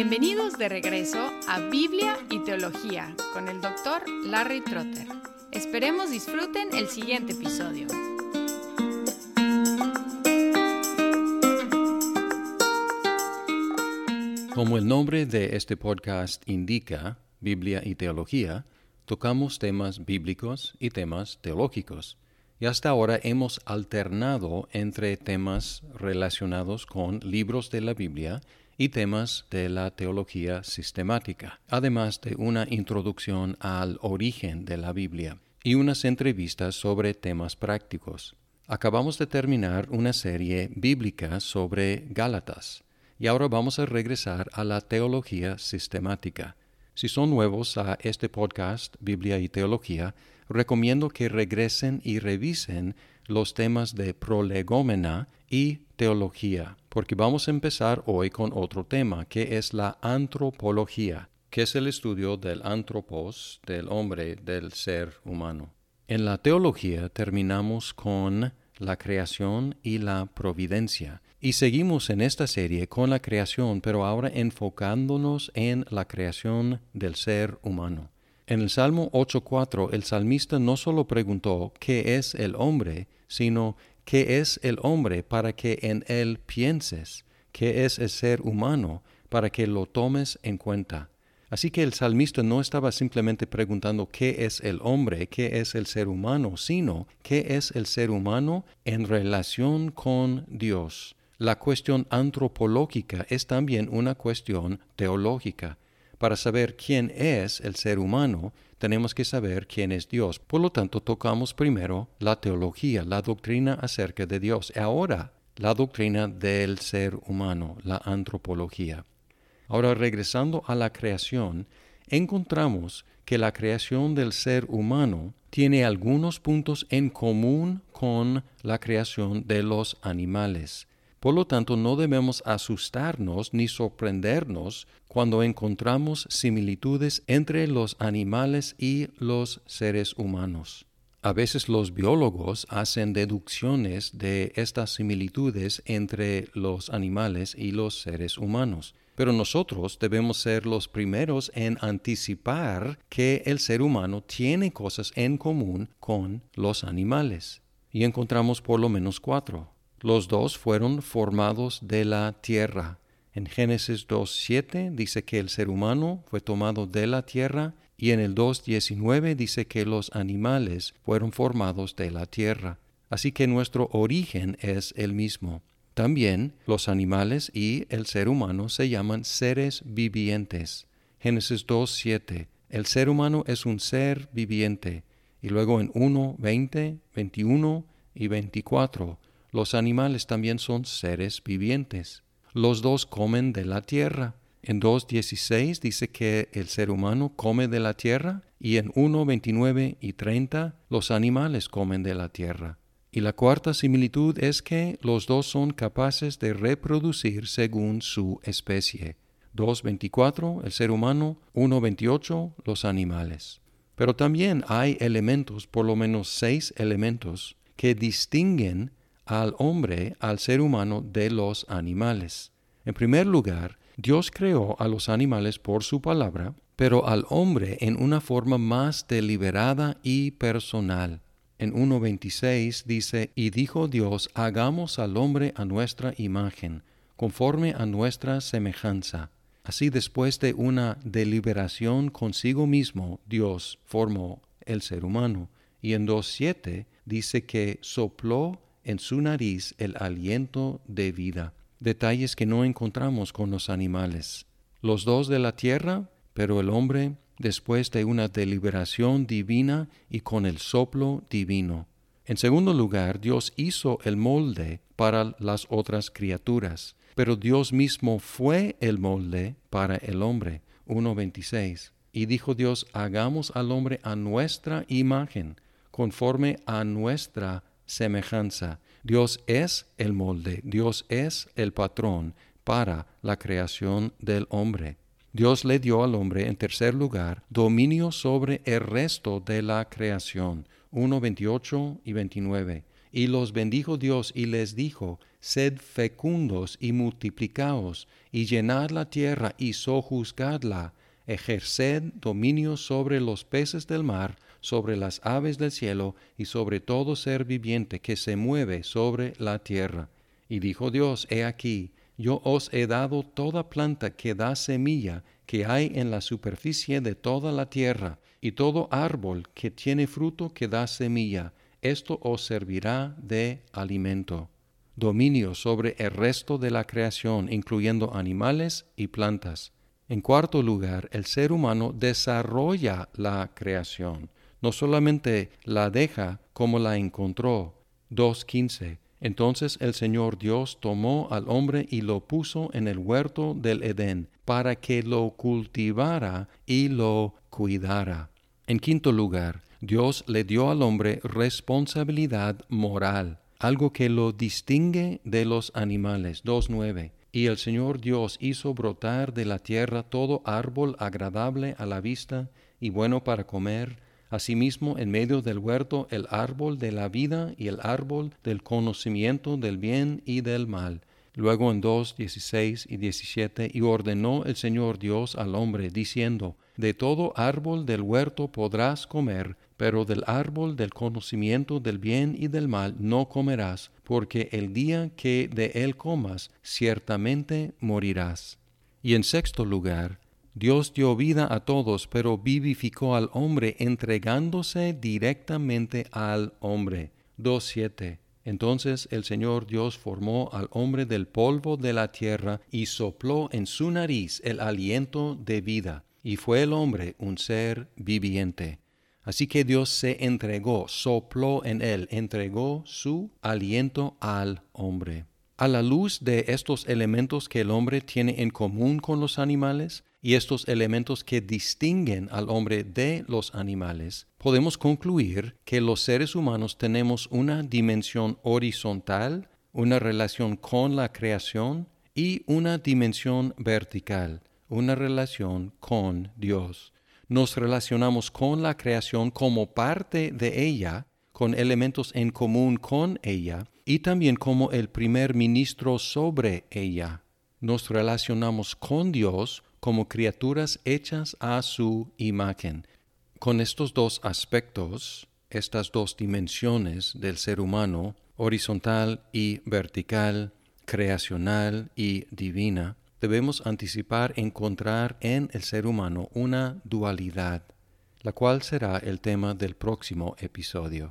Bienvenidos de regreso a Biblia y Teología con el doctor Larry Trotter. Esperemos disfruten el siguiente episodio. Como el nombre de este podcast indica, Biblia y Teología, tocamos temas bíblicos y temas teológicos. Y hasta ahora hemos alternado entre temas relacionados con libros de la Biblia y temas de la teología sistemática, además de una introducción al origen de la Biblia y unas entrevistas sobre temas prácticos. Acabamos de terminar una serie bíblica sobre Gálatas y ahora vamos a regresar a la teología sistemática. Si son nuevos a este podcast, Biblia y Teología, recomiendo que regresen y revisen los temas de prolegómena y teología, porque vamos a empezar hoy con otro tema, que es la antropología, que es el estudio del antropos, del hombre, del ser humano. En la teología terminamos con la creación y la providencia, y seguimos en esta serie con la creación, pero ahora enfocándonos en la creación del ser humano. En el Salmo 8.4 el salmista no solo preguntó ¿qué es el hombre?, sino ¿qué es el hombre para que en él pienses? ¿Qué es el ser humano para que lo tomes en cuenta? Así que el salmista no estaba simplemente preguntando qué es el hombre, qué es el ser humano, sino qué es el ser humano en relación con Dios. La cuestión antropológica es también una cuestión teológica. Para saber quién es el ser humano, tenemos que saber quién es Dios. Por lo tanto, tocamos primero la teología, la doctrina acerca de Dios. Y ahora, la doctrina del ser humano, la antropología. Ahora, regresando a la creación, encontramos que la creación del ser humano tiene algunos puntos en común con la creación de los animales. Por lo tanto, no debemos asustarnos ni sorprendernos cuando encontramos similitudes entre los animales y los seres humanos. A veces los biólogos hacen deducciones de estas similitudes entre los animales y los seres humanos, pero nosotros debemos ser los primeros en anticipar que el ser humano tiene cosas en común con los animales. Y encontramos por lo menos cuatro. Los dos fueron formados de la tierra. En Génesis 2.7 dice que el ser humano fue tomado de la tierra y en el 2.19 dice que los animales fueron formados de la tierra. Así que nuestro origen es el mismo. También los animales y el ser humano se llaman seres vivientes. Génesis 2.7. El ser humano es un ser viviente. Y luego en 1, 20, 21 y 24 los animales también son seres vivientes. Los dos comen de la tierra. En 2.16 dice que el ser humano come de la tierra y en 1.29 y 30 los animales comen de la tierra. Y la cuarta similitud es que los dos son capaces de reproducir según su especie. 2.24 el ser humano, 1.28 los animales. Pero también hay elementos, por lo menos seis elementos, que distinguen al hombre, al ser humano, de los animales. En primer lugar, Dios creó a los animales por su palabra, pero al hombre en una forma más deliberada y personal. En 1.26 dice, Y dijo Dios, hagamos al hombre a nuestra imagen, conforme a nuestra semejanza. Así después de una deliberación consigo mismo, Dios formó el ser humano. Y en 2.7 dice que sopló en su nariz el aliento de vida, detalles que no encontramos con los animales. Los dos de la tierra, pero el hombre después de una deliberación divina y con el soplo divino. En segundo lugar, Dios hizo el molde para las otras criaturas, pero Dios mismo fue el molde para el hombre. 1.26. Y dijo Dios, hagamos al hombre a nuestra imagen, conforme a nuestra semejanza. Dios es el molde, Dios es el patrón para la creación del hombre. Dios le dio al hombre, en tercer lugar, dominio sobre el resto de la creación. 1, 28 y 29. Y los bendijo Dios y les dijo, Sed fecundos y multiplicaos, y llenad la tierra y sojuzgadla, ejerced dominio sobre los peces del mar, sobre las aves del cielo, y sobre todo ser viviente que se mueve sobre la tierra. Y dijo Dios, He aquí, yo os he dado toda planta que da semilla que hay en la superficie de toda la tierra, y todo árbol que tiene fruto que da semilla, esto os servirá de alimento. Dominio sobre el resto de la creación, incluyendo animales y plantas. En cuarto lugar, el ser humano desarrolla la creación, no solamente la deja como la encontró. 2.15 entonces el Señor Dios tomó al hombre y lo puso en el huerto del Edén, para que lo cultivara y lo cuidara. En quinto lugar, Dios le dio al hombre responsabilidad moral, algo que lo distingue de los animales. 2.9. Y el Señor Dios hizo brotar de la tierra todo árbol agradable a la vista y bueno para comer, Asimismo, en medio del huerto, el árbol de la vida y el árbol del conocimiento del bien y del mal. Luego en 2, 16 y 17, y ordenó el Señor Dios al hombre, diciendo, De todo árbol del huerto podrás comer, pero del árbol del conocimiento del bien y del mal no comerás, porque el día que de él comas, ciertamente morirás. Y en sexto lugar, Dios dio vida a todos, pero vivificó al hombre entregándose directamente al hombre. 2.7. Entonces el Señor Dios formó al hombre del polvo de la tierra y sopló en su nariz el aliento de vida, y fue el hombre un ser viviente. Así que Dios se entregó, sopló en él, entregó su aliento al hombre. A la luz de estos elementos que el hombre tiene en común con los animales, y estos elementos que distinguen al hombre de los animales, podemos concluir que los seres humanos tenemos una dimensión horizontal, una relación con la creación y una dimensión vertical, una relación con Dios. Nos relacionamos con la creación como parte de ella, con elementos en común con ella y también como el primer ministro sobre ella. Nos relacionamos con Dios como criaturas hechas a su imagen. Con estos dos aspectos, estas dos dimensiones del ser humano, horizontal y vertical, creacional y divina, debemos anticipar encontrar en el ser humano una dualidad, la cual será el tema del próximo episodio.